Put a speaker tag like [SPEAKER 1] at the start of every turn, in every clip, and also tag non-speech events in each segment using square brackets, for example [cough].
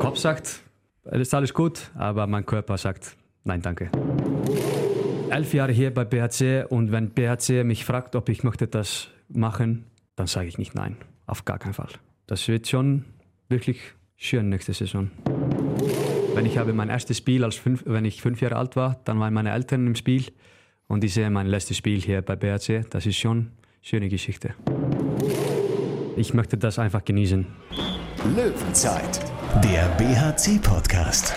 [SPEAKER 1] Kopf sagt, es ist alles gut, aber mein Körper sagt, nein, danke. Elf Jahre hier bei BHC und wenn BHC mich fragt, ob ich möchte das machen, dann sage ich nicht nein, auf gar keinen Fall. Das wird schon wirklich schön nächste Saison. Wenn ich habe mein erstes Spiel, als fünf, wenn ich fünf Jahre alt war, dann waren meine Eltern im Spiel und ich sehe mein letztes Spiel hier bei BHC. Das ist schon eine schöne Geschichte. Ich möchte das einfach genießen.
[SPEAKER 2] Löwenzeit, der BHC-Podcast.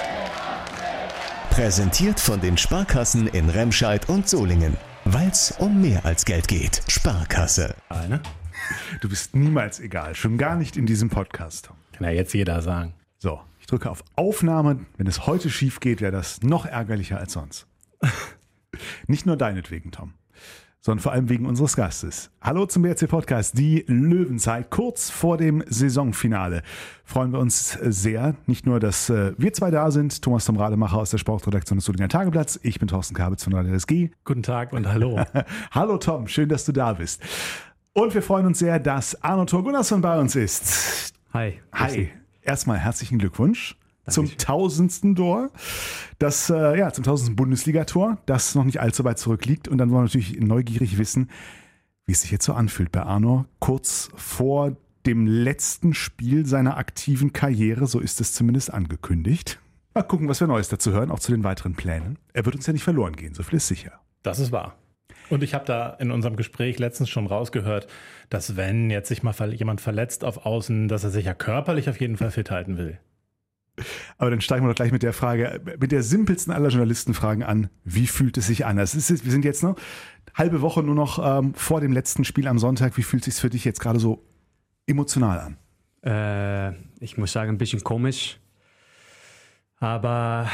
[SPEAKER 2] Präsentiert von den Sparkassen in Remscheid und Solingen. Weil es um mehr als Geld geht. Sparkasse.
[SPEAKER 3] Ne? Du bist niemals egal, schon gar nicht in diesem Podcast.
[SPEAKER 4] Kann ja jetzt jeder sagen.
[SPEAKER 3] So, ich drücke auf Aufnahme. Wenn es heute schief geht, wäre das noch ärgerlicher als sonst. [laughs] nicht nur deinetwegen, Tom sondern vor allem wegen unseres Gastes. Hallo zum BRC Podcast, die Löwenzeit, kurz vor dem Saisonfinale. Freuen wir uns sehr, nicht nur, dass äh, wir zwei da sind, Thomas Tom Rademacher aus der Sportredaktion des Solinger Tageblatts, ich bin Thorsten Kabitz von Radio SG.
[SPEAKER 4] Guten Tag und hallo. [laughs]
[SPEAKER 3] hallo Tom, schön, dass du da bist. Und wir freuen uns sehr, dass Arno Thor Gunnarsson bei uns ist.
[SPEAKER 1] Hi.
[SPEAKER 3] Hi. Erstmal herzlichen Glückwunsch zum tausendsten Tor, das äh, ja zum tausendsten Bundesligator, das noch nicht allzu weit zurückliegt. Und dann wollen wir natürlich neugierig wissen, wie es sich jetzt so anfühlt bei Arno, kurz vor dem letzten Spiel seiner aktiven Karriere, so ist es zumindest angekündigt. Mal gucken, was wir Neues dazu hören, auch zu den weiteren Plänen. Er wird uns ja nicht verloren gehen, so viel ist sicher.
[SPEAKER 4] Das ist wahr. Und ich habe da in unserem Gespräch letztens schon rausgehört, dass wenn jetzt sich mal jemand verletzt auf Außen, dass er sich ja körperlich auf jeden Fall fit halten will.
[SPEAKER 3] Aber dann steigen wir doch gleich mit der Frage, mit der simpelsten aller Journalistenfragen an. Wie fühlt es sich an? Das ist, wir sind jetzt noch halbe Woche nur noch ähm, vor dem letzten Spiel am Sonntag. Wie fühlt es sich für dich jetzt gerade so emotional an?
[SPEAKER 1] Äh, ich muss sagen, ein bisschen komisch. Aber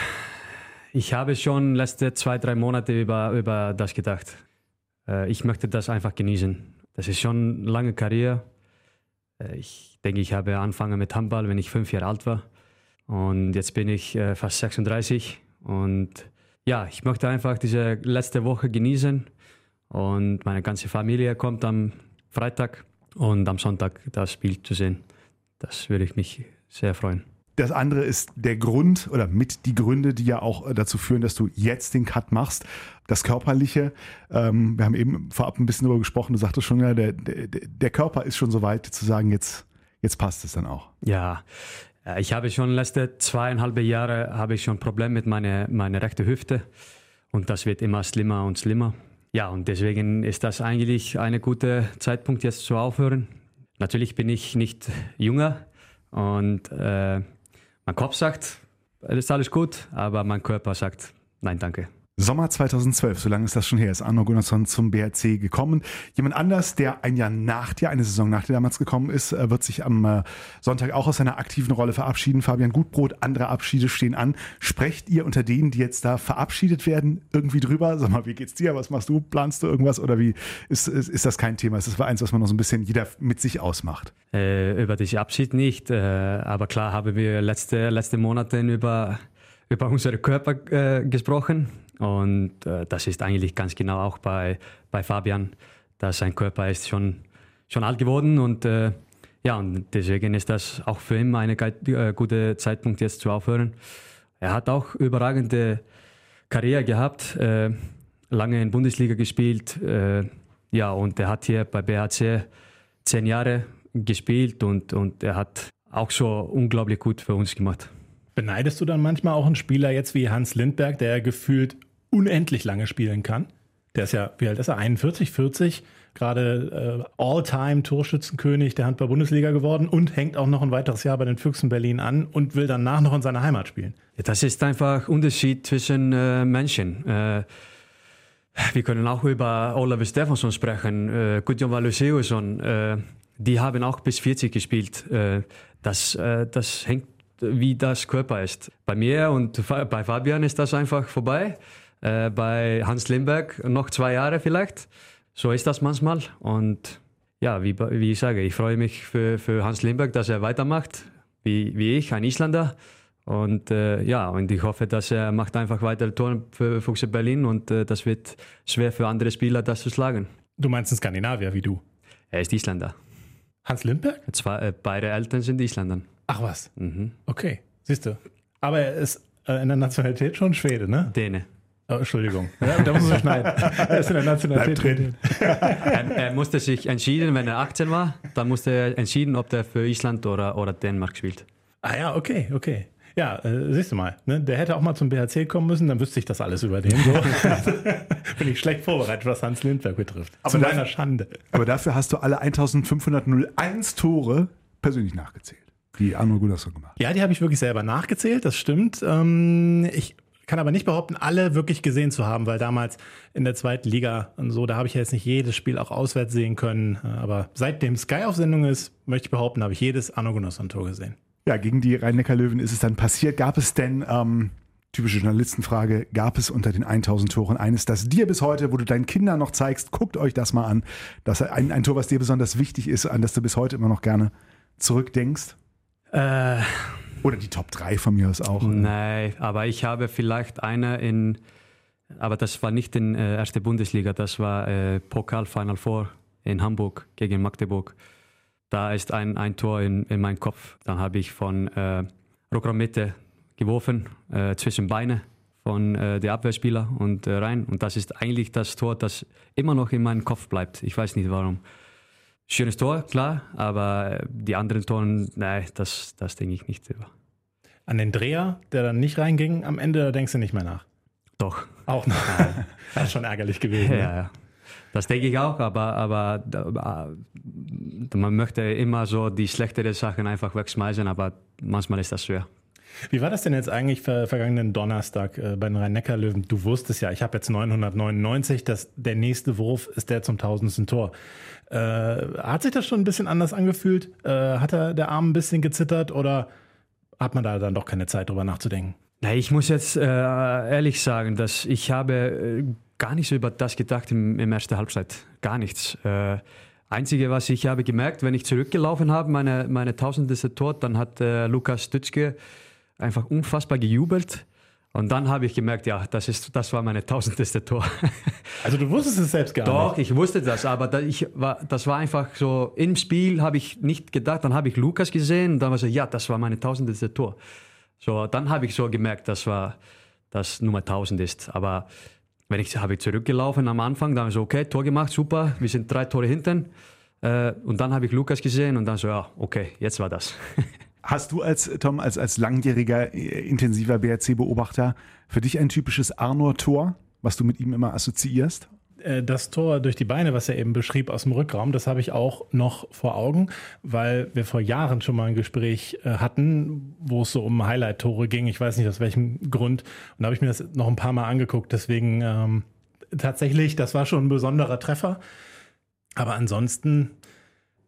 [SPEAKER 1] ich habe schon letzte zwei, drei Monate über, über das gedacht. Äh, ich möchte das einfach genießen. Das ist schon eine lange Karriere. Äh, ich denke, ich habe angefangen mit Handball, wenn ich fünf Jahre alt war. Und jetzt bin ich äh, fast 36 und ja, ich möchte einfach diese letzte Woche genießen und meine ganze Familie kommt am Freitag und am Sonntag das Spiel zu sehen. Das würde ich mich sehr freuen.
[SPEAKER 3] Das andere ist der Grund oder mit die Gründe, die ja auch dazu führen, dass du jetzt den Cut machst. Das Körperliche, ähm, wir haben eben vorab ein bisschen darüber gesprochen, du sagtest schon, ja, der, der, der Körper ist schon so weit zu sagen, jetzt, jetzt passt es dann auch.
[SPEAKER 1] Ja, ich habe schon letzte zweieinhalb Jahre habe ich schon Probleme mit meiner meine rechten Hüfte und das wird immer schlimmer und schlimmer. Ja, und deswegen ist das eigentlich ein guter Zeitpunkt jetzt zu aufhören. Natürlich bin ich nicht jünger und äh, mein Kopf sagt, es ist alles gut, aber mein Körper sagt, nein, danke.
[SPEAKER 3] Sommer 2012, so lange ist das schon her, ist Arno Gunnarsson zum BRC gekommen. Jemand anders, der ein Jahr nach dir, eine Saison nach dir damals gekommen ist, äh, wird sich am äh, Sonntag auch aus seiner aktiven Rolle verabschieden. Fabian Gutbrot, andere Abschiede stehen an. Sprecht ihr unter denen, die jetzt da verabschiedet werden, irgendwie drüber? Sag mal, wie geht's dir? Was machst du? Planst du irgendwas? Oder wie ist, ist, ist das kein Thema? Ist das eins, was man noch so ein bisschen jeder mit sich ausmacht?
[SPEAKER 1] Äh, über dich Abschied nicht. Äh, aber klar haben wir letzte, letzte Monate über, über unsere Körper äh, gesprochen und äh, das ist eigentlich ganz genau auch bei, bei Fabian, dass sein Körper ist schon, schon alt geworden und äh, ja, und deswegen ist das auch für ihn ein äh, guter Zeitpunkt jetzt zu aufhören. Er hat auch überragende Karriere gehabt, äh, lange in Bundesliga gespielt, äh, ja, und er hat hier bei BHC zehn Jahre gespielt und, und er hat auch schon unglaublich gut für uns gemacht.
[SPEAKER 4] Beneidest du dann manchmal auch einen Spieler jetzt wie Hans Lindberg, der gefühlt unendlich lange spielen kann. Der ist ja, wie alt ist er? 41, 40, gerade äh, All-Time-Torschützenkönig der Handball-Bundesliga geworden und hängt auch noch ein weiteres Jahr bei den Füchsen Berlin an und will danach noch in seiner Heimat spielen.
[SPEAKER 1] Ja, das ist einfach Unterschied zwischen äh, Menschen. Äh, wir können auch über Oliver Stefansson sprechen, äh, Gudjon Valuseusson. Äh, die haben auch bis 40 gespielt. Äh, das, äh, das hängt, wie das Körper ist. Bei mir und bei Fabian ist das einfach vorbei. Äh, bei Hans Limberg noch zwei Jahre vielleicht. So ist das manchmal. Und ja, wie, wie ich sage, ich freue mich für, für Hans Limberg, dass er weitermacht, wie, wie ich, ein Isländer. Und äh, ja, und ich hoffe, dass er macht einfach weiter Tore für Fuchse Berlin und äh, das wird schwer für andere Spieler, das zu schlagen.
[SPEAKER 4] Du meinst ein Skandinavier wie du?
[SPEAKER 1] Er ist Isländer.
[SPEAKER 4] Hans Lindberg?
[SPEAKER 1] Zwei, äh, beide Eltern sind Isländer.
[SPEAKER 4] Ach was. Mhm. Okay. siehst du. Aber er ist äh, in der Nationalität schon Schwede, ne?
[SPEAKER 1] Däne.
[SPEAKER 4] Oh, Entschuldigung. [laughs] Ja, da muss man schneiden. Er ist in der Nationalität
[SPEAKER 3] drin. [laughs]
[SPEAKER 1] Er, er musste sich entschieden, wenn er 18 war, dann musste er entschieden, ob der für Island oder, oder Dänemark spielt.
[SPEAKER 4] Ah ja, okay, okay. Ja, äh, siehst du mal, ne? der hätte auch mal zum BHC kommen müssen, dann wüsste ich das alles über den. So. [laughs] Bin ich schlecht vorbereitet, was Hans Lindberg betrifft.
[SPEAKER 3] Aber
[SPEAKER 4] Zu meiner Schande.
[SPEAKER 3] Aber dafür hast du alle 1501 Tore persönlich nachgezählt, die Arno Gunnarsson gemacht hat.
[SPEAKER 4] Ja, die habe ich wirklich selber nachgezählt, das stimmt. Ähm, ich kann aber nicht behaupten, alle wirklich gesehen zu haben, weil damals in der zweiten Liga und so, da habe ich ja jetzt nicht jedes Spiel auch auswärts sehen können. Aber seitdem Sky auf Sendung ist, möchte ich behaupten, habe ich jedes Arno Gunnarsson-Tor gesehen.
[SPEAKER 3] Ja, gegen die Rhein-Neckar-Löwen ist es dann passiert. Gab es denn, ähm, typische Journalistenfrage, gab es unter den 1000 Toren eines, das dir bis heute, wo du deinen Kindern noch zeigst, guckt euch das mal an, das ein, ein Tor, was dir besonders wichtig ist, an das du bis heute immer noch gerne zurückdenkst?
[SPEAKER 1] Äh,
[SPEAKER 3] Oder die Top 3 von mir aus auch.
[SPEAKER 1] nein, aber ich habe vielleicht eine in, aber das war nicht in äh, erste Bundesliga, das war äh, Pokal Final Four in Hamburg gegen Magdeburg. Da ist ein, ein Tor in, in meinem Kopf. Dann habe ich von äh, Rockraum Mitte geworfen, äh, zwischen Beine von äh, der Abwehrspieler und äh, rein. Und das ist eigentlich das Tor, das immer noch in meinem Kopf bleibt. Ich weiß nicht warum. Schönes Tor, klar, aber äh, die anderen Toren, nein, das, das denke ich nicht über.
[SPEAKER 4] An den Dreher, der dann nicht reinging, am Ende da denkst du nicht mehr nach.
[SPEAKER 1] Doch,
[SPEAKER 4] Auch noch. [laughs] das ist schon ärgerlich gewesen.
[SPEAKER 1] ja,
[SPEAKER 4] ne?
[SPEAKER 1] ja. Das denke ich auch, aber, aber da- man möchte immer so die schlechteren Sachen einfach wegschmeißen, aber manchmal ist das schwer.
[SPEAKER 4] Wie war das denn jetzt eigentlich ver vergangenen Donnerstag äh, bei den Rhein-Neckar-Löwen? Du wusstest ja, ich habe jetzt 999, dass der nächste Wurf ist der zum tausendsten Tor. Äh, hat sich das schon ein bisschen anders angefühlt? Äh, hat er der Arm ein bisschen gezittert oder hat man da dann doch keine Zeit drüber nachzudenken?
[SPEAKER 1] Na, ich muss jetzt äh, ehrlich sagen, dass ich habe äh, gar nicht so über das gedacht im, im ersten Halbzeit. Gar nichts. Äh, Einzige, was ich habe gemerkt, wenn ich zurückgelaufen habe, meine, meine tausendste Tor, dann hat Lukas Stützke einfach unfassbar gejubelt. Und dann habe ich gemerkt, ja, das, ist, das war meine tausendste Tor. [laughs]
[SPEAKER 4] Also du wusstest es selbst gar
[SPEAKER 1] Doch,
[SPEAKER 4] nicht.
[SPEAKER 1] ich wusste das, aber da, ich war, das war einfach so, im Spiel habe ich nicht gedacht, dann habe ich Lukas gesehen und dann war so, ja, das war meine tausendste Tor. So, dann habe ich so gemerkt, das war, das Nummer 1000 ist. Aber wenn ich habe ich zurückgelaufen am Anfang, dann so, okay, Tor gemacht, super, wir sind drei Tore hinten. Äh, und dann habe ich Lukas gesehen und dann so, ja, okay, jetzt war das. [laughs]
[SPEAKER 3] Hast du als, Tom, als, als langjähriger, äh, intensiver BRC-Beobachter für dich ein typisches Arnor-Tor, was du mit ihm immer assoziierst?
[SPEAKER 4] Äh, Das Tor durch die Beine, was er eben beschrieb aus dem Rückraum, das habe ich auch noch vor Augen, weil wir vor Jahren schon mal ein Gespräch äh, hatten, wo es so um Highlight-Tore ging. Ich weiß nicht aus welchem Grund. Und da habe ich mir das noch ein paar Mal angeguckt. Deswegen ähm, tatsächlich, das war schon ein besonderer Treffer. Aber ansonsten,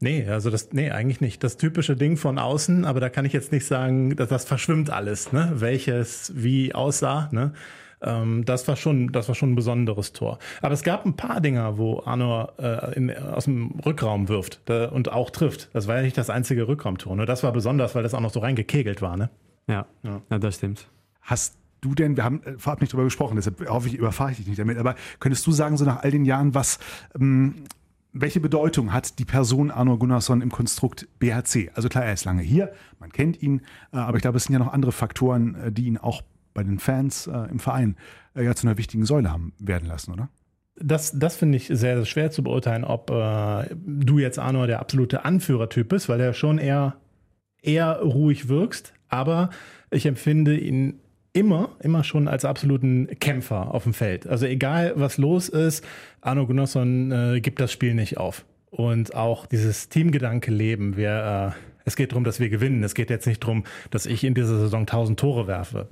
[SPEAKER 4] nee, also das, nee, eigentlich nicht. Das typische Ding von außen, aber da kann ich jetzt nicht sagen, dass das verschwimmt alles, ne? Welches wie aussah, ne? Ähm, das war schon, das war schon ein besonderes Tor. Aber es gab ein paar Dinger, wo Arno äh, in, aus dem Rückraum wirft da, und auch trifft. Das war ja nicht das einzige Rückraumtor. Nur das war besonders, weil das auch noch so reingekegelt war, ne?
[SPEAKER 1] ja, ja. das stimmt.
[SPEAKER 3] Hast du denn, wir haben äh, vorab nicht drüber gesprochen, deshalb hoffe ich, überfahre ich dich nicht damit, aber könntest du sagen, so nach all den Jahren, was, ähm, welche Bedeutung hat die Person Arno Gunnarsson im Konstrukt BHC? Also klar, er ist lange hier, man kennt ihn, äh, aber ich glaube, es sind ja noch andere Faktoren, äh, die ihn auch bei den Fans äh, im Verein ja zu einer wichtigen Säule haben werden lassen, oder?
[SPEAKER 4] Das, das finde ich sehr, sehr schwer zu beurteilen, ob äh, du jetzt Arno der absolute Anführertyp bist, weil er schon eher, eher ruhig wirkst. Aber ich empfinde ihn immer, immer schon als absoluten Kämpfer auf dem Feld. Also egal, was los ist, Arno Gunnarsson äh, gibt das Spiel nicht auf. Und auch dieses Teamgedanke leben. Wir, äh, es geht darum, dass wir gewinnen. Es geht jetzt nicht darum, dass ich in dieser Saison 1000 Tore werfe.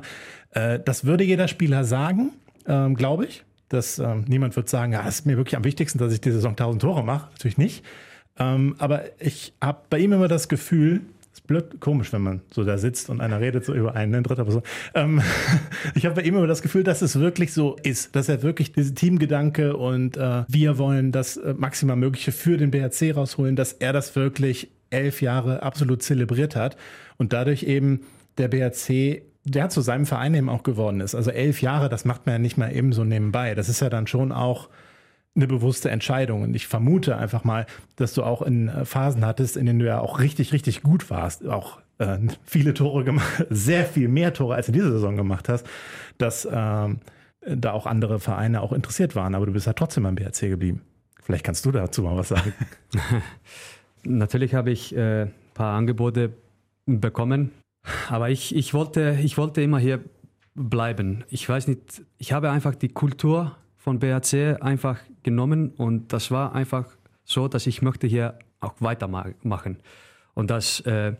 [SPEAKER 4] Äh, das würde jeder Spieler sagen, ähm, glaube ich. Das, ähm, niemand wird sagen, ja, es ist mir wirklich am wichtigsten, dass ich die Saison 1000 Tore mache. Natürlich nicht. Ähm, aber ich habe bei ihm immer das Gefühl, ist blöd, komisch, wenn man so da sitzt und einer redet so über einen in dritter Person. Ähm, [laughs] ich habe bei ihm immer das Gefühl, dass es wirklich so ist, dass er wirklich diese Teamgedanke und äh, wir wollen das äh, maximal Mögliche für den BRC rausholen, dass er das wirklich elf Jahre absolut zelebriert hat und dadurch eben der BRC der zu seinem Verein eben auch geworden ist. Also elf Jahre, das macht man ja nicht mal eben so nebenbei. Das ist ja dann schon auch eine bewusste Entscheidung. Und ich vermute einfach mal, dass du auch in äh, Phasen hattest, in denen du ja auch richtig, richtig gut warst. Auch äh, [laughs] viele Tore gemacht, [laughs] sehr viel mehr Tore als in dieser Saison gemacht hast, dass ähm, da auch andere Vereine auch interessiert waren, aber du bist ja trotzdem beim BRC geblieben. Vielleicht kannst du dazu mal was sagen. [laughs]
[SPEAKER 1] Natürlich habe ich ein äh, paar Angebote bekommen, aber ich, ich, wollte, ich wollte immer hier bleiben. Ich weiß nicht, ich habe einfach die Kultur von BRC einfach genommen und das war einfach so, dass ich möchte hier auch weitermachen und dass äh,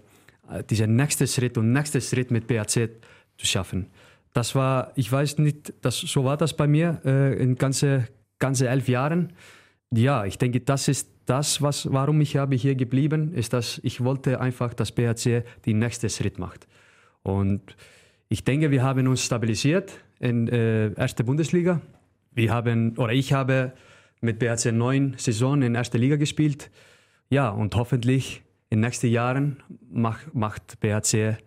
[SPEAKER 1] dieser nächste Schritt und nächste Schritt mit BRC zu schaffen. Das war, ich weiß nicht, das, so war das bei mir äh, in ganze, ganze elf Jahren. Ja, ich denke, das ist das, was, warum ich habe hier geblieben, ist, dass ich wollte einfach, dass BRC den nächsten Schritt macht. Und ich denke, wir haben uns stabilisiert in äh, erste Bundesliga. Wir haben, oder ich habe mit BRC neun Saison in erster Liga gespielt. Ja, und hoffentlich in den nächsten Jahren mach, macht BRC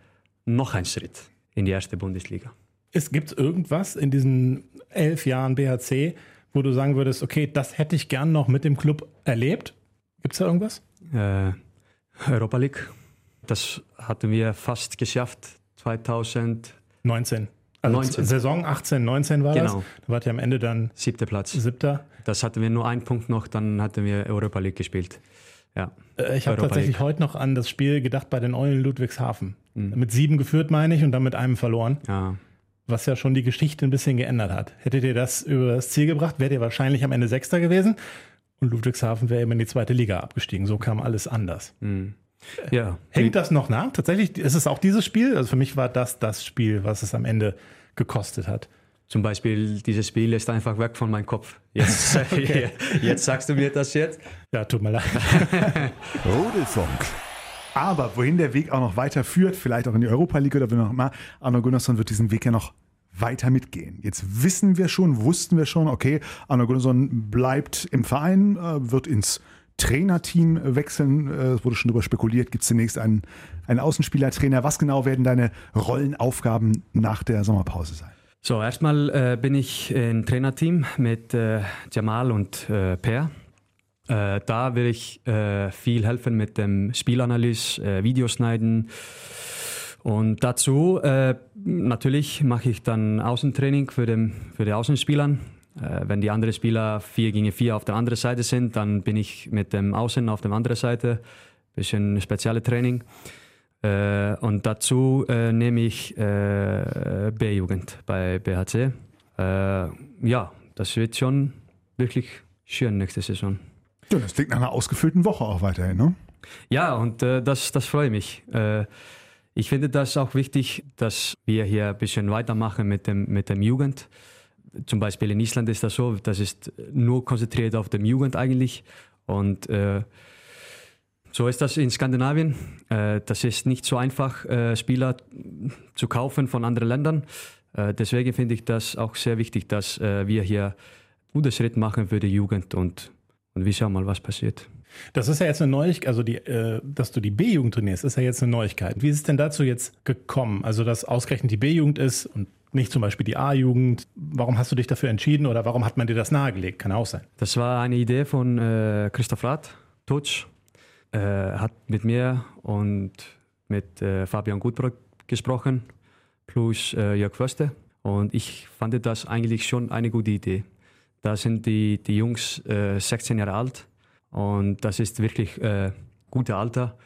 [SPEAKER 1] noch einen Schritt in die erste Bundesliga.
[SPEAKER 4] Es gibt irgendwas in diesen elf Jahren BHC, wo du sagen würdest, okay, das hätte ich gern noch mit dem Club erlebt? Gibt es da irgendwas?
[SPEAKER 1] Äh, Europa League. Das hatten wir fast geschafft 2019.
[SPEAKER 4] Also 19. Saison 18, 19 war genau. das. Da wart ihr am Ende dann
[SPEAKER 1] siebter Platz.
[SPEAKER 4] Siebter.
[SPEAKER 1] Das hatten wir nur einen Punkt noch, dann hatten wir Europa League gespielt. Ja.
[SPEAKER 4] Äh, ich habe tatsächlich League. heute noch an das Spiel gedacht bei den Eulen Ludwigshafen. Mhm. Mit sieben geführt, meine ich, und dann mit einem verloren.
[SPEAKER 1] Ja
[SPEAKER 4] was ja schon die Geschichte ein bisschen geändert hat. Hättet ihr das über das Ziel gebracht, wärt ihr wahrscheinlich am Ende Sechster gewesen und Ludwigshafen wäre eben in die zweite Liga abgestiegen. So kam alles anders.
[SPEAKER 1] Mhm. Ja.
[SPEAKER 4] Hängt das noch nach? Tatsächlich ist es auch dieses Spiel. Also für mich war das das Spiel, was es am Ende gekostet hat.
[SPEAKER 1] Zum Beispiel, dieses Spiel ist einfach weg von meinem Kopf. Jetzt, [laughs] [laughs] okay. jetzt sagst du mir das jetzt?
[SPEAKER 4] Ja, tut mir leid. [laughs]
[SPEAKER 3] Rudelfunk. Aber wohin der Weg auch noch weiter führt, vielleicht auch in die Europa League oder wie auch immer, Arno Gunnarsson wird diesen Weg ja noch weiter mitgehen. Jetzt wissen wir schon, wussten wir schon, okay, Arno Gunnarsson bleibt im Verein, äh, wird ins Trainerteam wechseln. Äh, es wurde schon darüber spekuliert, gibt es demnächst einen, einen Außenspielertrainer. Was genau werden deine Rollenaufgaben nach der Sommerpause sein?
[SPEAKER 1] So, erstmal äh, bin ich im Trainerteam mit äh, Jamal und äh, Per. Äh, da will ich äh, viel helfen mit dem Spielanalyse, äh, Videoschneiden. Und dazu natürlich mache ich dann Außentraining für, den, für die Außenspielern. Äh, wenn die anderen Spieler 4 gegen 4 auf der anderen Seite sind, dann bin ich mit dem Außen auf der anderen Seite. Bisschen spezielle Training. Äh, und dazu nehme ich B-Jugend bei BHC. ja, das wird schon wirklich schön nächste Saison.
[SPEAKER 3] Ja, das klingt nach einer ausgefüllten Woche auch weiterhin, ne?
[SPEAKER 1] Ja, und äh, das, das freut mich. Äh, ich finde das auch wichtig, dass wir hier ein bisschen weitermachen mit dem, mit dem Jugend. Zum Beispiel in Island ist das so, das ist nur konzentriert auf dem Jugend eigentlich. Und äh, so ist das in Skandinavien. Äh, das ist nicht so einfach, äh, Spieler zu kaufen von anderen Ländern. Äh, deswegen finde ich das auch sehr wichtig, dass wir hier gute Schritt machen für die Jugend und und wir schauen mal, was passiert.
[SPEAKER 4] Das ist ja jetzt eine Neuigkeit, also die, äh, dass du die B-Jugend trainierst, ist ja jetzt eine Neuigkeit. Wie ist es denn dazu jetzt gekommen? Also, dass ausgerechnet die B-Jugend ist und nicht zum Beispiel die A-Jugend. Warum hast du dich dafür entschieden oder warum hat man dir das nahegelegt? Kann auch sein.
[SPEAKER 1] Das war eine Idee von äh, Christoph Rath, Tutsch. Äh, hat mit mir und mit äh, Fabian Gutbrot gesprochen, plus äh, Jörg Förste. Und ich fand das eigentlich schon eine gute Idee. Da sind die, die Jungs äh, 16 Jahre alt und das ist wirklich äh, gutes Alter.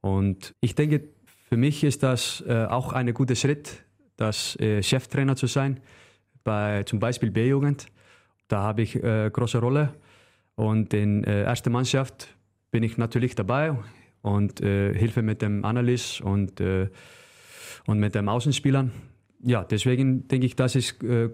[SPEAKER 1] Und ich denke, für mich ist das äh, auch ein guter Schritt, das äh, Cheftrainer zu sein, bei zum Beispiel B-Jugend. Da habe ich äh, große Rolle und in äh, erster Mannschaft bin ich natürlich dabei und äh, hilfe mit dem Analyst und, äh, und mit den Außenspielern. Ja, deswegen denke ich, das ist äh,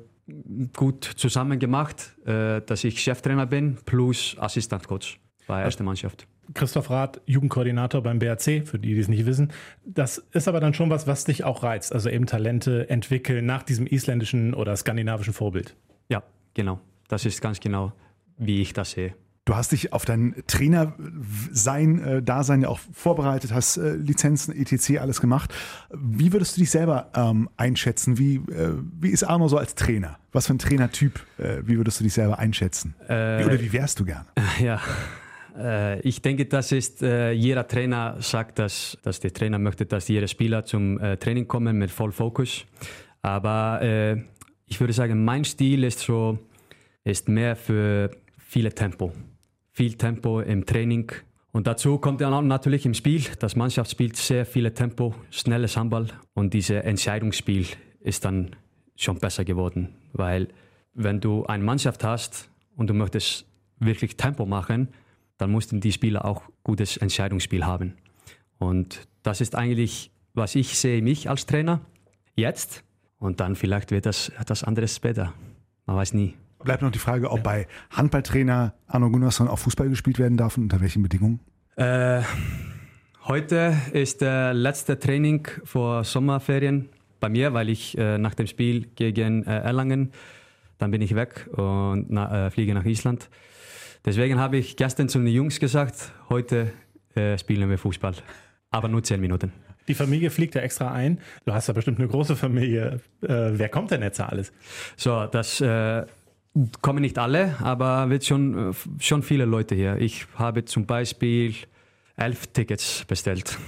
[SPEAKER 1] gut zusammen gemacht, äh, dass ich Cheftrainer bin plus Assistentcoach bei erster Mannschaft.
[SPEAKER 4] Christoph Rath, Jugendkoordinator beim BRC, für die, die es nicht wissen. Das ist aber dann schon was, was dich auch reizt. Also eben Talente entwickeln nach diesem isländischen oder skandinavischen Vorbild.
[SPEAKER 1] Ja, genau. Das ist ganz genau, wie ich das sehe.
[SPEAKER 3] Du hast dich auf dein Trainersein, äh, Dasein ja auch vorbereitet, hast äh, Lizenzen, etc. alles gemacht. Wie würdest du dich selber ähm, einschätzen? Wie, äh, wie ist Arno so als Trainer? Was für ein Trainertyp? Äh, wie würdest du dich selber einschätzen?
[SPEAKER 1] Äh,
[SPEAKER 3] wie, oder wie wärst du gerne? [laughs]
[SPEAKER 1] Ja, ich denke, das ist, äh, jeder Trainer sagt, dass, dass der Trainer möchte, dass jeder Spieler zum äh, Training kommen mit voll Fokus. Aber äh, ich würde sagen, mein Stil ist so, ist mehr für viele Tempo. Viel Tempo im Training. Und dazu kommt dann natürlich im Spiel. Das Mannschaft spielt sehr viele Tempo, schnelles Handball. Und dieses Entscheidungsspiel ist dann schon besser geworden. Weil wenn du eine Mannschaft hast und du möchtest wirklich Tempo machen, dann mussten die Spieler auch gutes Entscheidungsspiel haben. Und das ist eigentlich, was ich sehe, mich als Trainer jetzt. Und dann vielleicht wird das etwas anderes später. Man weiß nie.
[SPEAKER 3] Bleibt noch die Frage, ob ja. bei Handballtrainer Arno Gunnarsson auch Fußball gespielt werden darf und unter welchen Bedingungen?
[SPEAKER 1] Äh, heute ist der letzte Training vor Sommerferien bei mir, weil ich äh, nach dem Spiel gegen äh, Erlangen, dann bin ich weg und na, äh, fliege nach Island. Deswegen habe ich gestern zu den Jungs gesagt, heute äh, spielen wir Fußball. Aber nur zehn Minuten.
[SPEAKER 4] Die Familie fliegt ja extra ein. Du hast ja bestimmt eine große Familie. Äh, wer kommt denn jetzt da alles?
[SPEAKER 1] So, das äh, kommen nicht alle, aber wird schon, schon viele Leute hier. Ich habe zum Beispiel elf Tickets bestellt.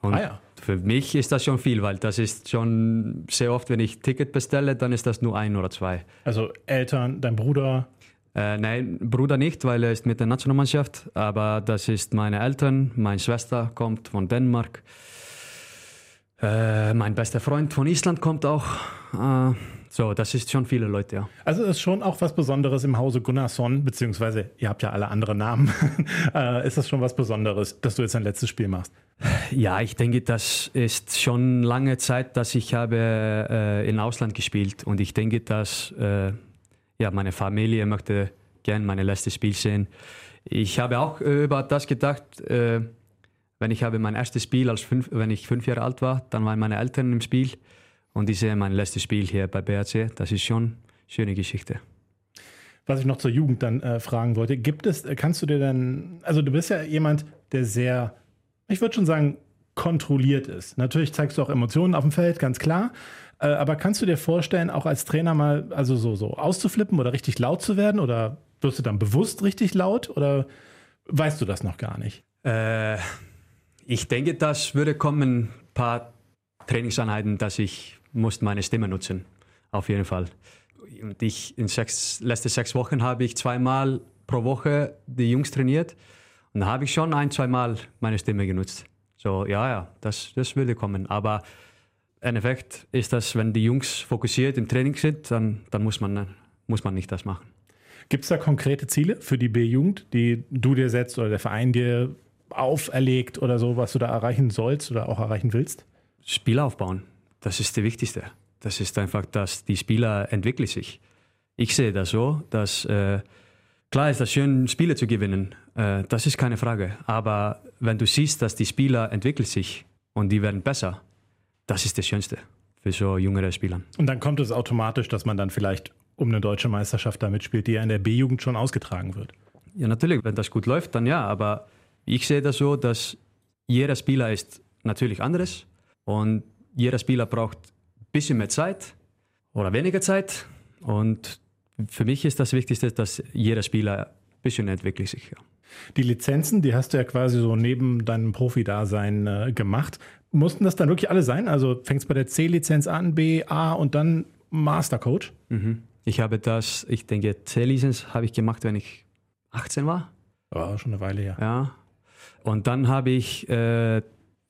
[SPEAKER 1] Und ah ja. für mich ist das schon viel, weil das ist schon sehr oft, wenn ich Ticket bestelle, dann ist das nur ein oder zwei.
[SPEAKER 4] Also Eltern, dein Bruder,
[SPEAKER 1] äh, nein, Bruder nicht, weil er ist mit der Nationalmannschaft, aber das ist meine Eltern, meine Schwester kommt von Dänemark, äh, mein bester Freund von Island kommt auch. Äh, so, das ist schon viele Leute, ja.
[SPEAKER 4] Also ist schon auch was Besonderes im Hause Gunnarsson, beziehungsweise ihr habt ja alle andere Namen. [laughs] äh, ist das schon was Besonderes, dass du jetzt ein letztes Spiel machst?
[SPEAKER 1] Ja, ich denke, das ist schon lange Zeit, dass ich habe äh, in Ausland gespielt und ich denke, dass äh, ja, meine Familie möchte gerne mein letztes Spiel sehen. Ich habe auch äh, über das gedacht, äh, wenn ich habe mein erstes Spiel, als fünf, wenn ich fünf Jahre alt war, dann waren meine Eltern im Spiel und ich sehe mein letztes Spiel hier bei BRC. Das ist schon eine schöne Geschichte.
[SPEAKER 4] Was ich noch zur Jugend dann äh, fragen wollte, gibt es, kannst du dir dann, also du bist ja jemand, der sehr, ich würde schon sagen, kontrolliert ist. Natürlich zeigst du auch Emotionen auf dem Feld, ganz klar. Äh, aber kannst du dir vorstellen, auch als Trainer mal also so, so auszuflippen oder richtig laut zu werden? Oder wirst du dann bewusst richtig laut? Oder weißt du das noch gar nicht?
[SPEAKER 1] Äh, ich denke, das würde kommen, ein paar Trainingseinheiten, dass ich muss meine Stimme nutzen. Auf jeden Fall. Und ich in sechs, letzte sechs Wochen habe ich zweimal pro Woche die Jungs trainiert. Und da habe ich schon ein, zweimal meine Stimme genutzt. So, ja, ja, das, das würde kommen. Aber Endeffekt ist das, wenn die Jungs fokussiert im Training sind, dann, dann muss, man, muss man nicht das machen.
[SPEAKER 4] Gibt es da konkrete Ziele für die B-Jugend, die du dir setzt oder der Verein dir auferlegt oder so, was du da erreichen sollst oder auch erreichen willst?
[SPEAKER 1] Spiel aufbauen, das ist das Wichtigste. Das ist einfach, dass die Spieler entwickeln sich. Ich sehe das so, dass äh, klar ist das schön, Spiele zu gewinnen, äh, das ist keine Frage. Aber wenn du siehst, dass die Spieler entwickeln sich und die werden besser, das ist das Schönste für so jüngere Spieler.
[SPEAKER 4] Und dann kommt es automatisch, dass man dann vielleicht um eine deutsche Meisterschaft damit spielt, die ja in der B-Jugend schon ausgetragen wird.
[SPEAKER 1] Ja, natürlich, wenn das gut läuft, dann ja. Aber ich sehe das so, dass jeder Spieler ist natürlich anderes und jeder Spieler braucht ein bisschen mehr Zeit oder weniger Zeit. Und für mich ist das Wichtigste, dass jeder Spieler ein bisschen entwickelt sich. Ja.
[SPEAKER 4] Die Lizenzen, die hast du ja quasi so neben deinem Profi-Dasein äh, gemacht. Mussten das dann wirklich alle sein? Also fängt es bei der C-Lizenz an, B, A und dann Mastercoach?
[SPEAKER 1] Mhm. Ich habe das, ich denke, C-Lizenz habe ich gemacht, wenn ich 18 war.
[SPEAKER 4] Ja, schon eine Weile her.
[SPEAKER 1] Ja. Und dann habe ich äh,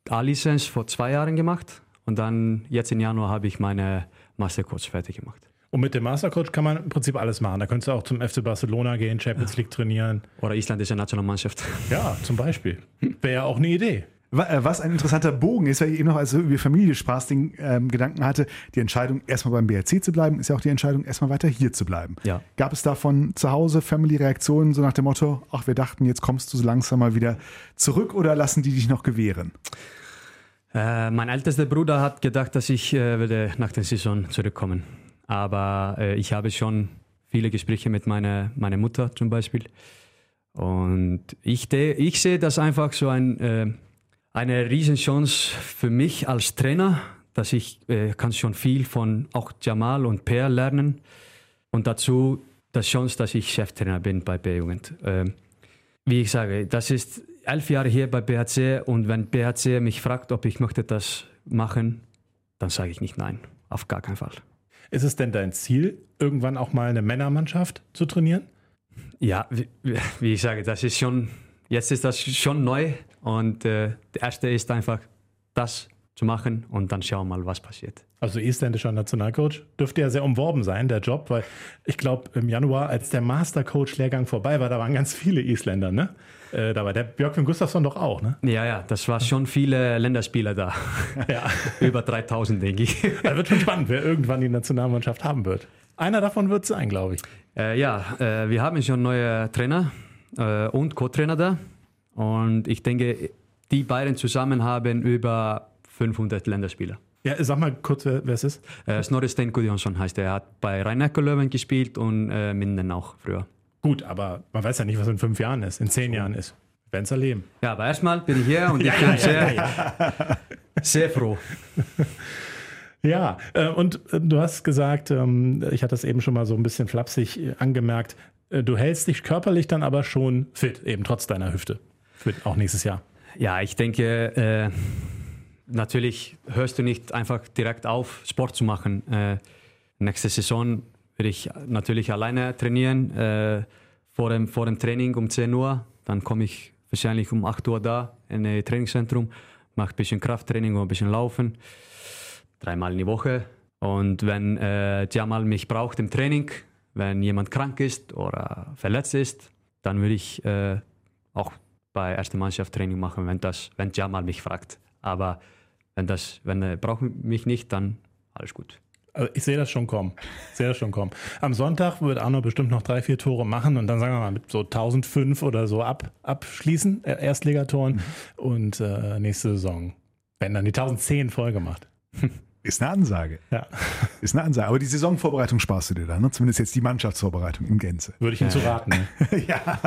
[SPEAKER 1] A-Lizenz vor zwei Jahren gemacht und dann jetzt im Januar habe ich meine Mastercoach fertig gemacht.
[SPEAKER 4] Und mit dem Mastercoach kann man im Prinzip alles machen. Da könntest du auch zum FC Barcelona gehen, Champions League trainieren.
[SPEAKER 1] Oder isländische Nationalmannschaft.
[SPEAKER 4] Ja, zum Beispiel. Wäre ja auch eine Idee.
[SPEAKER 3] Äh, was ein interessanter Bogen ist, weil ich eben noch, als über Familie Spaß den ähm, Gedanken hatte, die Entscheidung, erstmal beim BRC zu bleiben, ist ja auch die Entscheidung, erstmal weiter hier zu bleiben.
[SPEAKER 1] Ja.
[SPEAKER 3] Gab es davon zu Hause Family-Reaktionen, so nach dem Motto, ach, wir dachten, jetzt kommst du so langsam mal wieder zurück oder lassen die dich noch gewähren?
[SPEAKER 1] Äh, mein ältester Bruder hat gedacht, dass ich äh, würde nach der Saison zurückkommen. Aber äh, ich habe schon viele Gespräche mit meiner, meiner Mutter zum Beispiel. Und ich, ich sehe das einfach so ein äh, eine Riesenchance für mich als Trainer, dass ich äh, kann schon viel von auch Jamal und Per lernen und dazu die Chance, dass ich Cheftrainer bin bei B-Jugend. Ähm, Wie ich sage, das ist elf Jahre hier bei BHC und wenn BHC mich fragt, ob ich möchte das machen, dann sage ich nicht nein. Auf gar keinen Fall.
[SPEAKER 4] Ist es denn dein Ziel, irgendwann auch mal eine Männermannschaft zu trainieren?
[SPEAKER 1] Ja, wie, wie ich sage, das ist schon, jetzt ist das schon neu und äh, der erste ist einfach das zu machen und dann schauen wir mal, was passiert.
[SPEAKER 4] Also isländischer Nationalcoach dürfte ja sehr umworben sein, der Job, weil ich glaube, im Januar, als der Mastercoach-Lehrgang vorbei war, da waren ganz viele Isländer, ne? Äh, da war der Björkvin Gustafsson doch auch, ne?
[SPEAKER 1] Ja, ja, das war schon viele Länderspieler da. [laughs] Ja. [laughs] Über 3000, denke ich. [laughs]
[SPEAKER 4] Da wird schon spannend, wer irgendwann die Nationalmannschaft haben wird. Einer davon wird es sein, glaube ich.
[SPEAKER 1] Äh, ja, äh, wir haben schon neue Trainer äh, und Co-Trainer da. Und ich denke, die beiden zusammen haben über 500 Länderspieler.
[SPEAKER 4] Ja, sag mal kurz, wer, wer es ist.
[SPEAKER 1] Äh, Snorre Sten Gudjonsson heißt er. Er hat bei rhein löwen gespielt und äh, Minden auch früher.
[SPEAKER 4] Gut, aber man weiß ja nicht, was in fünf Jahren ist, in zehn Jahren ist. Wir werden es erleben.
[SPEAKER 1] Ja, aber erstmal bin ich hier und [laughs] ich bin sehr, sehr froh. [laughs]
[SPEAKER 4] Ja, äh, und äh, du hast gesagt, ähm, ich hatte das eben schon mal so ein bisschen flapsig äh, angemerkt, du hältst dich körperlich dann aber schon fit, eben trotz deiner Hüfte. Fit, auch nächstes Jahr.
[SPEAKER 1] Ja, ich denke, äh, natürlich hörst du nicht einfach direkt auf, Sport zu machen. Äh, nächste Saison werde ich natürlich alleine trainieren, äh, vor, dem, vor dem Training um 10 Uhr. Dann komme ich wahrscheinlich um 8 Uhr da in ein Trainingszentrum, mache ein bisschen Krafttraining und ein bisschen Laufen, dreimal in die Woche. Und wenn äh, Jamal mich braucht im Training, wenn jemand krank ist oder verletzt ist, dann würde ich äh, auch bei erster Mannschaft Training machen, wenn das, wenn Jamal mich fragt. Aber wenn das, wenn er braucht mich nicht, dann alles gut.
[SPEAKER 4] Also ich sehe das schon kommen. Ich sehe das schon kommen. Am Sonntag wird Arno bestimmt noch drei, vier Tore machen und dann sagen wir mal mit so 1005 oder so ab, abschließen, äh, Erstligatoren. Mhm. Und äh, nächste Saison, wenn dann die 1010 voll gemacht.
[SPEAKER 3] Ist eine Ansage. Ja. Ist eine Ansage. Aber die Saisonvorbereitung sparst du dir da, ne? Zumindest jetzt die Mannschaftsvorbereitung im Gänze.
[SPEAKER 4] Würde ich ihm zu raten. Ne? [laughs]
[SPEAKER 3] ja.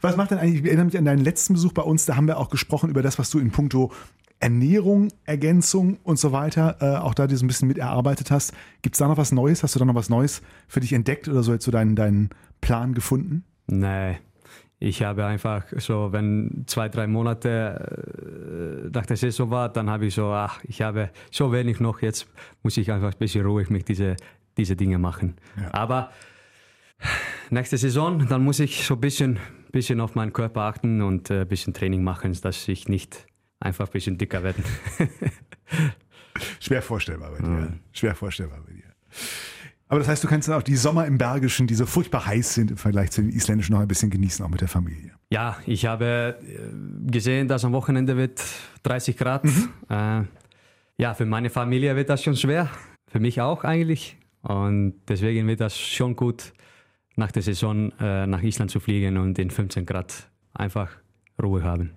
[SPEAKER 3] Was macht denn eigentlich, ich erinnere mich an deinen letzten Besuch bei uns, da haben wir auch gesprochen über das, was du in puncto Ernährung, Ergänzung und so weiter, äh, auch da dir so ein bisschen mit erarbeitet hast. Gibt es da noch was Neues? Hast du da noch was Neues für dich entdeckt oder so jetzt so deinen, deinen Plan gefunden?
[SPEAKER 1] Nee. Ich habe einfach so, wenn zwei, drei Monate äh, nach der Saison war, dann habe ich so, ach, ich habe so wenig noch, jetzt muss ich einfach ein bisschen ruhig mit diese, diese Dinge machen. Ja. Aber nächste Saison, dann muss ich so ein bisschen, bisschen auf meinen Körper achten und äh, ein bisschen Training machen, dass ich nicht einfach ein bisschen dicker werden. [laughs]
[SPEAKER 3] Schwer vorstellbar bei dir. Mhm. Schwer vorstellbar bei dir. Aber das heißt, du kannst dann auch die Sommer im Bergischen, die so furchtbar heiß sind im Vergleich zu den isländischen, noch ein bisschen genießen, auch mit der Familie.
[SPEAKER 1] Ja, ich habe äh, gesehen, dass am Wochenende wird 30 Grad. Mhm. Äh, ja, für meine Familie wird das schon schwer. Für mich auch eigentlich. Und deswegen wird das schon gut, nach der Saison äh, nach Island zu fliegen und in 15 Grad einfach Ruhe haben.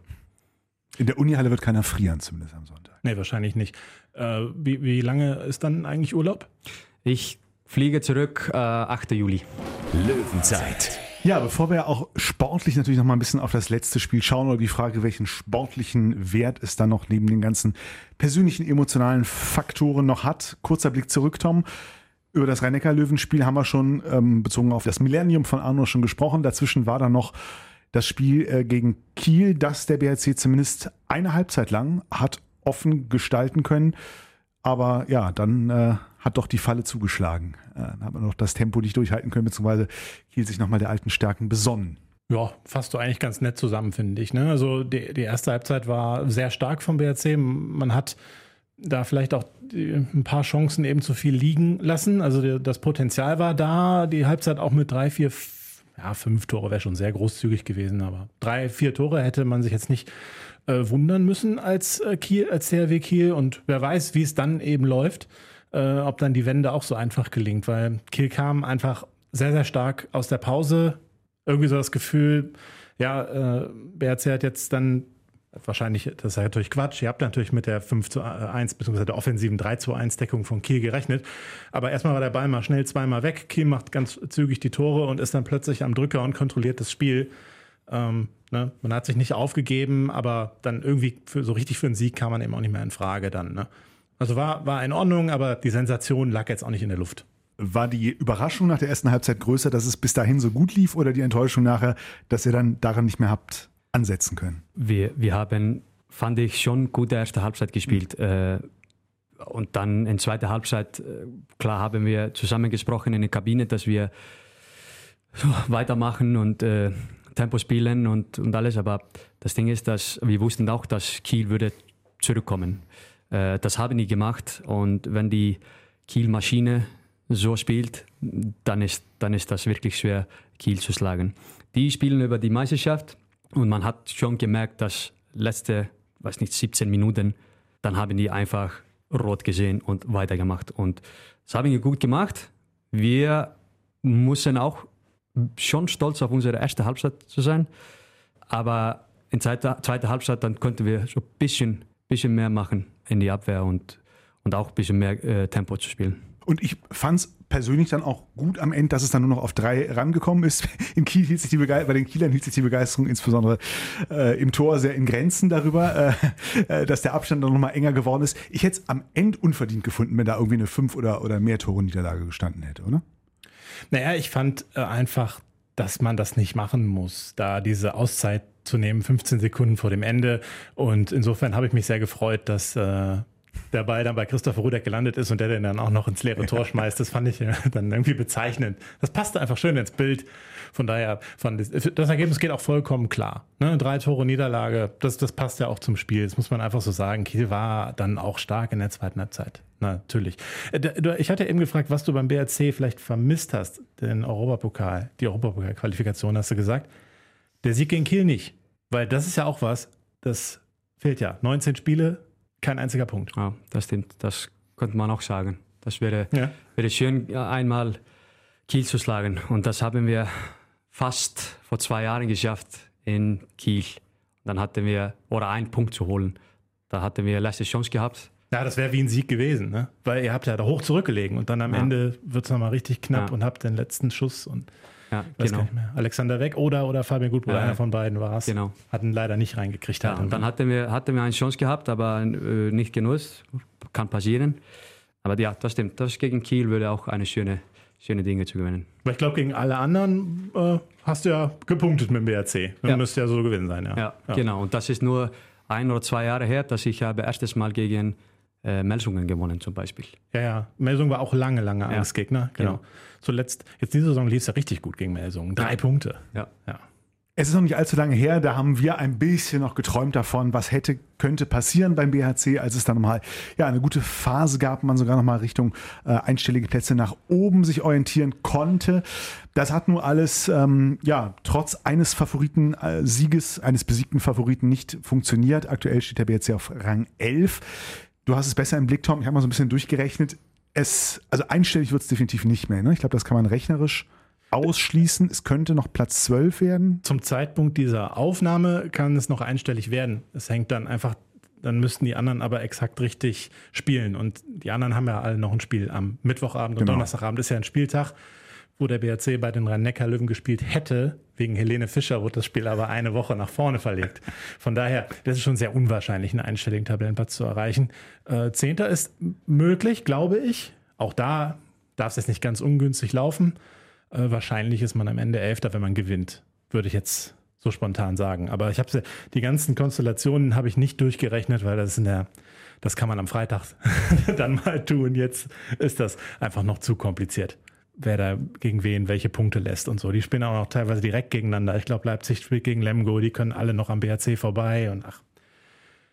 [SPEAKER 3] In der Unihalle wird keiner frieren, zumindest am Sonntag.
[SPEAKER 4] Nee, wahrscheinlich nicht. Äh, wie, wie, lange ist dann eigentlich Urlaub?
[SPEAKER 1] Ich fliege zurück äh, 8. Juli.
[SPEAKER 2] Löwenzeit.
[SPEAKER 3] Ja, bevor wir auch sportlich natürlich noch mal ein bisschen auf das letzte Spiel schauen oder die Frage, welchen sportlichen Wert es dann noch neben den ganzen persönlichen, emotionalen Faktoren noch hat. Kurzer Blick zurück, Tom. Über das Rhein-Neckar-Löwenspiel haben wir schon ähm, bezogen auf das Millennium von Arno schon gesprochen. Dazwischen war dann noch das Spiel äh, gegen Kiel, das der BRC zumindest eine Halbzeit lang hat offen gestalten können. Aber ja, dann äh, hat doch die Falle zugeschlagen. Äh, dann hat man noch das Tempo nicht durchhalten können, beziehungsweise Kiel sich nochmal der alten Stärken besonnen.
[SPEAKER 4] Ja, fasst du eigentlich ganz nett zusammen, finde ich. Ne? Also die, die erste Halbzeit war sehr stark vom BRC. Man hat da vielleicht auch ein paar Chancen eben zu viel liegen lassen. Also das Potenzial war da, die Halbzeit auch mit drei, vier ja, fünf Tore wäre schon sehr großzügig gewesen, aber drei, vier Tore hätte man sich jetzt nicht äh, wundern müssen als äh, Kiel, als CRW Kiel und wer weiß, wie es dann eben läuft, äh, ob dann die Wende auch so einfach gelingt, weil Kiel kam einfach sehr, sehr stark aus der Pause. Irgendwie so das Gefühl, ja, äh, BRC hat jetzt dann wahrscheinlich, das ist natürlich Quatsch. Ihr habt natürlich mit der 5 zu 1 bzw. der offensiven 3 zu 1 Deckung von Kiel gerechnet. Aber erstmal war der Ball mal schnell zweimal weg. Kiel macht ganz zügig die Tore und ist dann plötzlich am Drücker und kontrolliert das Spiel. Ähm, ne? Man hat sich nicht aufgegeben, aber dann irgendwie für, so richtig für einen Sieg kam man eben auch nicht mehr in Frage dann. Ne? Also war, war in Ordnung, aber die Sensation lag jetzt auch nicht in der Luft.
[SPEAKER 3] War die Überraschung nach der ersten Halbzeit größer, dass es bis dahin so gut lief oder die Enttäuschung nachher, dass ihr dann daran nicht mehr habt ansetzen können?
[SPEAKER 1] Wir, wir haben, fand ich, schon gute erste Halbzeit gespielt. Mhm. Äh, und dann in zweiter Halbzeit, äh, klar haben wir zusammengesprochen in der Kabine, dass wir weitermachen und äh, Tempo spielen und, und alles. Aber das Ding ist, dass wir wussten auch, dass Kiel würde zurückkommen. Äh, das haben die gemacht und wenn die Kiel-Maschine so spielt, dann ist, dann ist das wirklich schwer, Kiel zu schlagen. Die spielen über die Meisterschaft und man hat schon gemerkt, dass letzte, weiß nicht, 17 Minuten, dann haben die einfach rot gesehen und weitergemacht. Und das haben wir gut gemacht. Wir müssen auch schon stolz auf unsere erste Halbzeit zu sein. Aber in zweiter, zweiter Halbzeit dann konnten wir so ein bisschen, bisschen mehr machen in die Abwehr und, und auch ein bisschen mehr äh, Tempo zu spielen.
[SPEAKER 3] Und ich fand es persönlich dann auch gut am Ende, dass es dann nur noch auf drei rangekommen ist. [laughs] In Kiel hielt sich die Begeisterung, bei den Kielern hielt sich die Begeisterung insbesondere äh, im Tor sehr in Grenzen darüber, äh, [laughs] äh, dass der Abstand dann nochmal enger geworden ist. Ich hätte es am Ende unverdient gefunden, wenn da irgendwie eine fünf oder, oder mehr Tore Niederlage gestanden hätte, oder?
[SPEAKER 4] Naja, ich fand äh, einfach, dass man das nicht machen muss, da diese Auszeit zu nehmen, 15 Sekunden vor dem Ende. Und insofern habe ich mich sehr gefreut, dass äh, der Ball dann bei Christopher Rudek gelandet ist und der den dann auch noch ins leere Tor [laughs] schmeißt. Das fand ich dann irgendwie bezeichnend. Das passte einfach schön ins Bild. Von daher fand ich, das Ergebnis geht auch vollkommen klar. Ne? Drei Tore Niederlage, das, das passt ja auch zum Spiel. Das muss man einfach so sagen. Kiel war dann auch stark in der zweiten Halbzeit. Natürlich. Äh, ich hatte eben gefragt, was du beim BRC vielleicht vermisst hast, den Europapokal, die Europapokal-Qualifikation, hast du gesagt. Der Sieg gegen Kiel nicht. Weil das ist ja auch was, das fehlt ja. 19 Spiele, kein einziger Punkt.
[SPEAKER 1] Ja, das stimmt. Das könnte man auch sagen. Das wäre, ja. wäre schön, einmal Kiel zu schlagen. Und das haben wir fast vor zwei Jahren geschafft in Kiel. Dann hatten wir, oder einen Punkt zu holen. Da hatten wir letzte Chance gehabt.
[SPEAKER 4] Ja, das wäre wie ein Sieg gewesen, ne? Weil ihr habt ja da hoch zurückgelegen und dann am ja. Ende wird es nochmal richtig knapp ja. und habt den letzten Schuss und
[SPEAKER 1] ja, genau.
[SPEAKER 4] Alexander Weg oder, oder Fabian Gutbrot, ja, einer von beiden war es. Genau. Hatten leider nicht reingekriegt.
[SPEAKER 1] Ja, und dann hatten wir, hatten wir eine Chance gehabt, aber äh, nicht genutzt. Kann passieren. Aber ja, das stimmt. Das gegen Kiel würde auch eine schöne schöne Dinge zu gewinnen.
[SPEAKER 4] Aber ich glaube, gegen alle anderen äh, hast du ja gepunktet mit dem BRC. Ja. Müsste ja so gewesen sein, ja.
[SPEAKER 1] ja. Ja, genau. Und das ist nur ein oder zwei Jahre her, dass ich habe erstes Mal gegen äh, Melsungen gewonnen zum Beispiel.
[SPEAKER 4] Ja, ja. Melsungen war auch lange, lange Angstgegner. Genau. genau. Zuletzt, jetzt diese Saison lief es ja richtig gut gegen Melsungen. Drei Punkte.
[SPEAKER 1] Ja. ja.
[SPEAKER 3] Es ist noch nicht allzu lange her, da haben wir ein bisschen noch geträumt davon, was hätte, könnte passieren beim BHC, als es dann nochmal ja, eine gute Phase gab, man sogar nochmal Richtung äh, einstellige Plätze nach oben sich orientieren konnte. Das hat nur alles, ähm, ja, trotz eines Favoriten-Sieges, äh, eines besiegten Favoriten nicht funktioniert. Aktuell steht der BHC auf Rang 11. Du hast es besser im Blick, Tom. Ich habe mal so ein bisschen durchgerechnet. Es, also einstellig wird es definitiv nicht mehr. Ne? Ich glaube, das kann man rechnerisch ausschließen. Es könnte noch Platz 12 werden.
[SPEAKER 4] Zum Zeitpunkt dieser Aufnahme kann es noch einstellig werden. Es hängt dann einfach, dann müssten die anderen aber exakt richtig spielen. Und die anderen haben ja alle noch ein Spiel am Mittwochabend und genau. Donnerstagabend ist ja ein Spieltag, wo der BRC bei den Rhein-Neckar-Löwen gespielt hätte. Wegen Helene Fischer wurde das Spiel aber eine Woche nach vorne verlegt. Von daher, das ist schon sehr unwahrscheinlich, einen einstelligen Tabellenplatz zu erreichen. Äh, Zehnter ist möglich, glaube ich. Auch da darf es jetzt nicht ganz ungünstig laufen. Äh, wahrscheinlich ist man am Ende Elfter, wenn man gewinnt, würde ich jetzt so spontan sagen. Aber ich habe die ganzen Konstellationen habe ich nicht durchgerechnet, weil das in der das kann man am Freitag [laughs] dann mal tun. Jetzt ist das einfach noch zu kompliziert. Wer da gegen wen welche Punkte lässt und so. Die spielen auch noch teilweise direkt gegeneinander. Ich glaube, Leipzig spielt gegen Lemgo, die können alle noch am BRC vorbei und ach.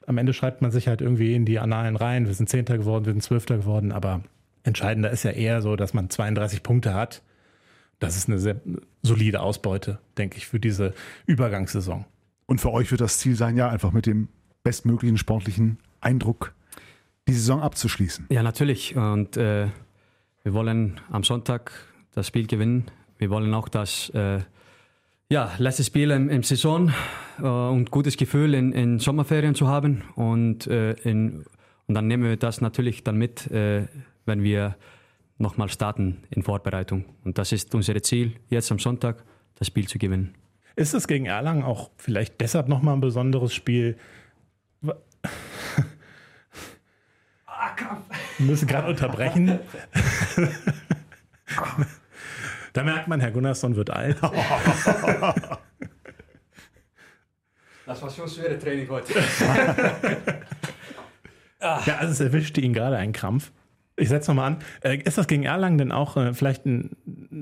[SPEAKER 4] Am Ende schreibt man sich halt irgendwie in die Annalen rein. Wir sind Zehnter geworden, wir sind Zwölfter geworden, aber entscheidender ist ja eher so, dass man 32 Punkte hat das ist eine sehr solide Ausbeute, denke ich, für diese Übergangssaison.
[SPEAKER 3] Und für euch wird das Ziel sein, ja, einfach mit dem bestmöglichen sportlichen Eindruck die Saison abzuschließen.
[SPEAKER 1] Ja, natürlich. Und äh, wir wollen am Sonntag das Spiel gewinnen. Wir wollen auch das äh, ja, letzte Spiel im, im Saison äh, und gutes Gefühl in, in Sommerferien zu haben. Und, äh, in, und dann nehmen wir das natürlich dann mit, äh, wenn wir nochmal starten in Vorbereitung. Und das ist unser Ziel, jetzt am Sonntag das Spiel zu gewinnen.
[SPEAKER 4] Ist es gegen Erlangen auch vielleicht deshalb nochmal ein besonderes Spiel? Wir müssen gerade unterbrechen. [laughs] Da merkt man, Herr Gunnarsson wird alt. [laughs]
[SPEAKER 1] Das war schon ein schweres Training heute. [laughs]
[SPEAKER 4] Ja, also es erwischte ihn gerade ein Krampf. Ich setze nochmal an. Äh, Ist das gegen Erlangen denn auch äh, vielleicht ein,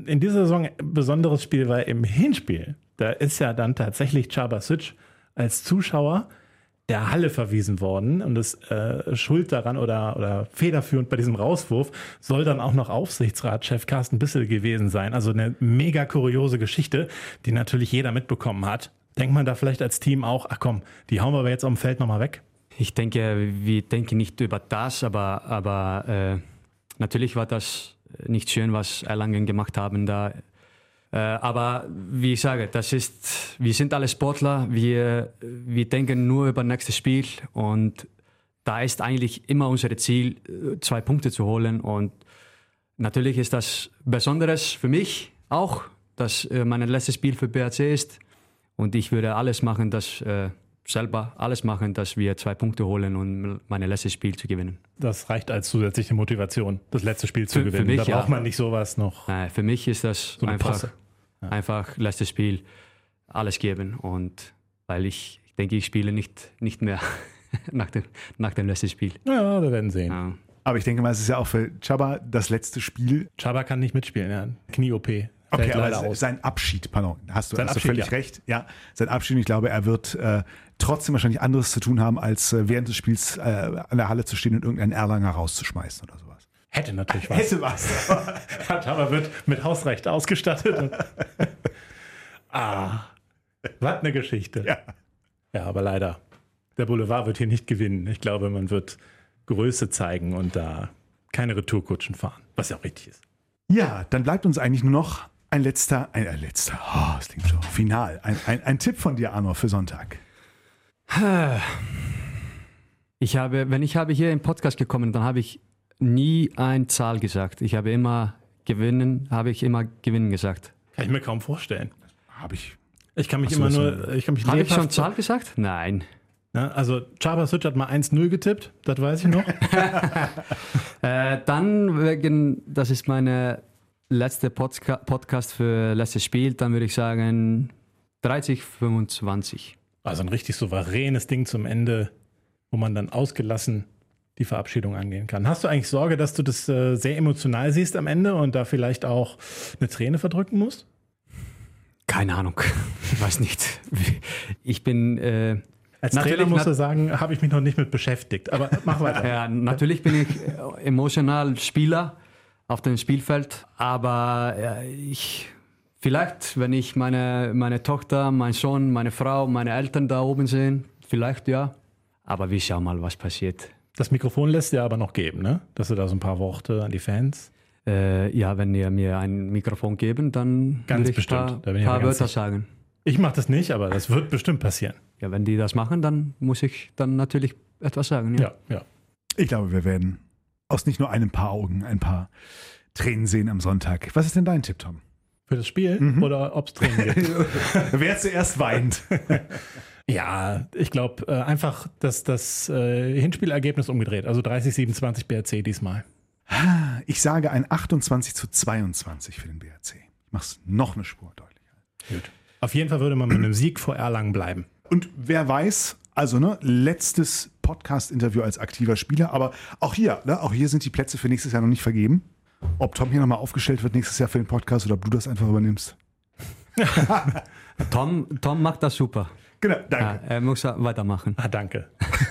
[SPEAKER 4] in dieser Saison ein besonderes Spiel, weil im Hinspiel, da ist ja dann tatsächlich Chabasic als Zuschauer der Halle verwiesen worden und das äh, Schuld daran oder, oder federführend bei diesem Rauswurf soll dann auch noch Aufsichtsratschef Carsten Bissel gewesen sein. Also eine mega kuriose Geschichte, die natürlich jeder mitbekommen hat. Denkt man da vielleicht als Team auch, ach komm, die hauen wir jetzt auf dem Feld nochmal weg?
[SPEAKER 1] Ich denke, wir denken nicht über das, aber, aber äh, natürlich war das nicht schön, was Erlangen gemacht haben da. Äh, aber wie ich sage, das ist, wir sind alle Sportler, wir, wir denken nur über das nächste Spiel und da ist eigentlich immer unser Ziel, äh, zwei Punkte zu holen und natürlich ist das Besonderes für mich auch, dass äh, mein letztes Spiel für BRC ist und ich würde alles machen, dass äh, selber alles machen, dass wir zwei Punkte holen und mein letztes Spiel zu gewinnen.
[SPEAKER 4] Das reicht als zusätzliche Motivation, das letzte Spiel zu
[SPEAKER 1] Für- für
[SPEAKER 4] gewinnen.
[SPEAKER 1] mich,
[SPEAKER 4] da braucht
[SPEAKER 1] ja.
[SPEAKER 4] man nicht sowas noch.
[SPEAKER 1] Nein, für mich ist das
[SPEAKER 4] So
[SPEAKER 1] einfach,
[SPEAKER 4] Posse.
[SPEAKER 1] Einfach letztes Spiel alles geben und weil ich, ich denke, ich spiele nicht, nicht mehr [laughs] nach, dem, nach dem letzten Spiel.
[SPEAKER 4] Ja, wir werden sehen.
[SPEAKER 1] Ja.
[SPEAKER 3] Aber ich denke mal, es ist ja auch für Chaba das letzte Spiel.
[SPEAKER 4] Chaba kann nicht mitspielen, ja. Knie-OP.
[SPEAKER 3] Okay, aber
[SPEAKER 4] aus.
[SPEAKER 3] sein Abschied, pardon, hast du,
[SPEAKER 4] Sein
[SPEAKER 3] hast du
[SPEAKER 4] Abschied,
[SPEAKER 3] völlig
[SPEAKER 4] ja.
[SPEAKER 3] recht. Ja, sein Abschied, und ich glaube, er wird äh, trotzdem wahrscheinlich anderes zu tun haben, als äh, während des Spiels äh, an der Halle zu stehen und irgendeinen Erlanger rauszuschmeißen oder sowas.
[SPEAKER 4] Hätte natürlich was.
[SPEAKER 3] Hätte was.
[SPEAKER 4] Chaba wird mit Hausrecht ausgestattet. Ah, was eine Geschichte.
[SPEAKER 3] Ja.
[SPEAKER 4] ja, aber leider. Der Boulevard wird hier nicht gewinnen. Ich glaube, man wird Größe zeigen und da keine Retourkutschen fahren. Was ja auch richtig ist.
[SPEAKER 3] Ja, dann bleibt uns eigentlich nur noch ein letzter, ein, ein letzter, oh, das klingt schon final. Ein, ein, ein Tipp von dir, Arno, für Sonntag.
[SPEAKER 1] Ich habe, wenn ich habe hier im Podcast gekommen, dann habe ich nie eine Zahl gesagt. Ich habe immer gewinnen, habe ich immer gewinnen gesagt.
[SPEAKER 4] Kann ich mir kaum vorstellen.
[SPEAKER 3] Habe ich.
[SPEAKER 4] Ich kann mich
[SPEAKER 3] so,
[SPEAKER 4] immer nur, ich kann mich
[SPEAKER 1] Habe ich schon Zahl gesagt? Nein.
[SPEAKER 4] Ja, also Chaba Such hat mal 1-0 getippt, das weiß ich noch. [laughs]
[SPEAKER 1] Äh, dann wegen, das ist meine letzte Podca Podcast für letztes Spiel, dann würde ich sagen 30, 25.
[SPEAKER 4] Also ein richtig souveränes Ding zum Ende, wo man dann ausgelassen die Verabschiedung angehen kann. Hast du eigentlich Sorge, dass du das äh, sehr emotional siehst am Ende und da vielleicht auch eine Träne verdrücken musst?
[SPEAKER 1] Keine Ahnung, ich [laughs] weiß nicht. Ich bin, äh,
[SPEAKER 4] Als
[SPEAKER 1] Natürlich,
[SPEAKER 4] Trainer musst
[SPEAKER 1] nat-
[SPEAKER 4] du sagen, habe ich mich noch nicht mit beschäftigt. Aber mach weiter. [laughs]
[SPEAKER 1] ja, natürlich bin ich äh, emotional Spieler auf dem Spielfeld, aber äh, ich, vielleicht, wenn ich meine, meine Tochter, meinen Sohn, meine Frau, meine Eltern da oben sehen, vielleicht ja. Aber wir schauen mal, was passiert.
[SPEAKER 4] Das Mikrofon lässt dir aber noch geben, ne? Dass du da so ein paar Worte an die Fans.
[SPEAKER 1] Äh, ja, wenn ihr mir ein Mikrofon geben, dann
[SPEAKER 4] Ganz
[SPEAKER 1] ich
[SPEAKER 4] bestimmt.
[SPEAKER 1] ein
[SPEAKER 4] Da
[SPEAKER 1] paar,
[SPEAKER 4] bin ich
[SPEAKER 1] paar
[SPEAKER 4] ganz
[SPEAKER 1] Wörter
[SPEAKER 4] sicher.
[SPEAKER 1] sagen.
[SPEAKER 4] Ich mache das nicht, aber das wird bestimmt passieren.
[SPEAKER 1] Ja, wenn die das machen, dann muss ich dann natürlich etwas sagen. Ja.
[SPEAKER 4] Ja, ja.
[SPEAKER 3] Ich glaube, wir werden aus nicht nur einem Paar Augen ein paar Tränen sehen am Sonntag. Was ist denn dein Tipp, Tom?
[SPEAKER 4] Für das Spiel
[SPEAKER 1] Mhm.
[SPEAKER 4] oder ob es Tränen gibt? [laughs]
[SPEAKER 3] Wer zuerst weint. [laughs]
[SPEAKER 4] Ja, ich glaube äh, einfach, dass das äh, Hinspielergebnis umgedreht. Also 30, 27 BRC diesmal.
[SPEAKER 3] Ich sage ein 28 zu 22 für den BRC. Ich mache es noch eine Spur deutlicher.
[SPEAKER 4] Gut. Auf jeden Fall würde man mit einem Sieg vor Erlangen bleiben.
[SPEAKER 3] Und wer weiß, also ne, letztes Podcast-Interview als aktiver Spieler, aber auch hier, ne, auch hier sind die Plätze für nächstes Jahr noch nicht vergeben. Ob Tom hier nochmal aufgestellt wird nächstes Jahr für den Podcast oder ob du das einfach übernimmst. [laughs]
[SPEAKER 1] Tom, Tom macht das super.
[SPEAKER 3] Genau,
[SPEAKER 1] Ja,
[SPEAKER 3] danke.
[SPEAKER 1] er muss weitermachen.
[SPEAKER 4] Ah, danke. [laughs]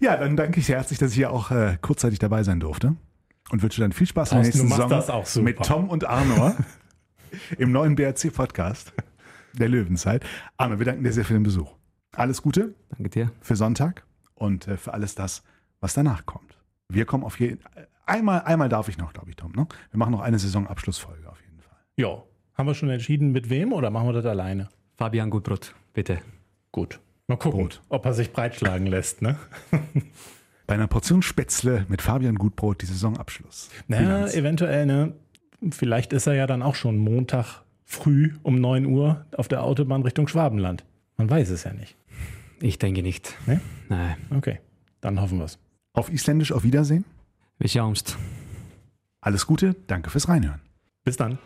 [SPEAKER 3] Ja, dann danke ich sehr herzlich, dass ich hier auch äh, kurzzeitig dabei sein durfte. Und wünsche dann viel Spaß in der nächsten
[SPEAKER 4] du machst
[SPEAKER 3] Saison
[SPEAKER 4] das auch super.
[SPEAKER 3] mit Tom und Arno [laughs] im neuen BRC-Podcast der Löwenzeit. Arno, wir danken dir sehr für den Besuch. Alles Gute
[SPEAKER 1] Danke dir.
[SPEAKER 3] für Sonntag und äh, für alles das, was danach kommt. Wir kommen auf jeden einmal, einmal darf ich noch, glaube ich, Tom. Ne? Wir machen noch eine Saisonabschlussfolge auf jeden Fall.
[SPEAKER 4] Ja. Haben wir schon entschieden, mit wem oder machen wir das alleine?
[SPEAKER 1] Fabian Gutbrot, bitte.
[SPEAKER 4] Gut. Mal gucken,
[SPEAKER 3] Brot.
[SPEAKER 4] ob er sich breitschlagen lässt, ne? [laughs]
[SPEAKER 3] Bei einer Portion Spätzle mit Fabian Gutbrot die Saisonabschluss.
[SPEAKER 4] Naja, eventuell, ne? Vielleicht ist er ja dann auch schon Montag früh um 9 Uhr auf der Autobahn Richtung Schwabenland. Man weiß es ja nicht.
[SPEAKER 1] Ich denke nicht.
[SPEAKER 4] Nee?
[SPEAKER 1] Nein.
[SPEAKER 4] Okay, dann hoffen wir es.
[SPEAKER 3] Auf Isländisch auf Wiedersehen.
[SPEAKER 1] Schauen uns.
[SPEAKER 3] Alles Gute, danke fürs Reinhören.
[SPEAKER 4] Bis dann.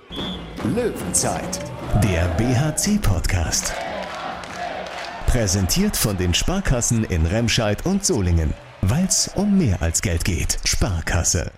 [SPEAKER 2] Löwenzeit, der BHC-Podcast. Präsentiert von den Sparkassen in Remscheid und Solingen. Weil es um mehr als Geld geht. Sparkasse.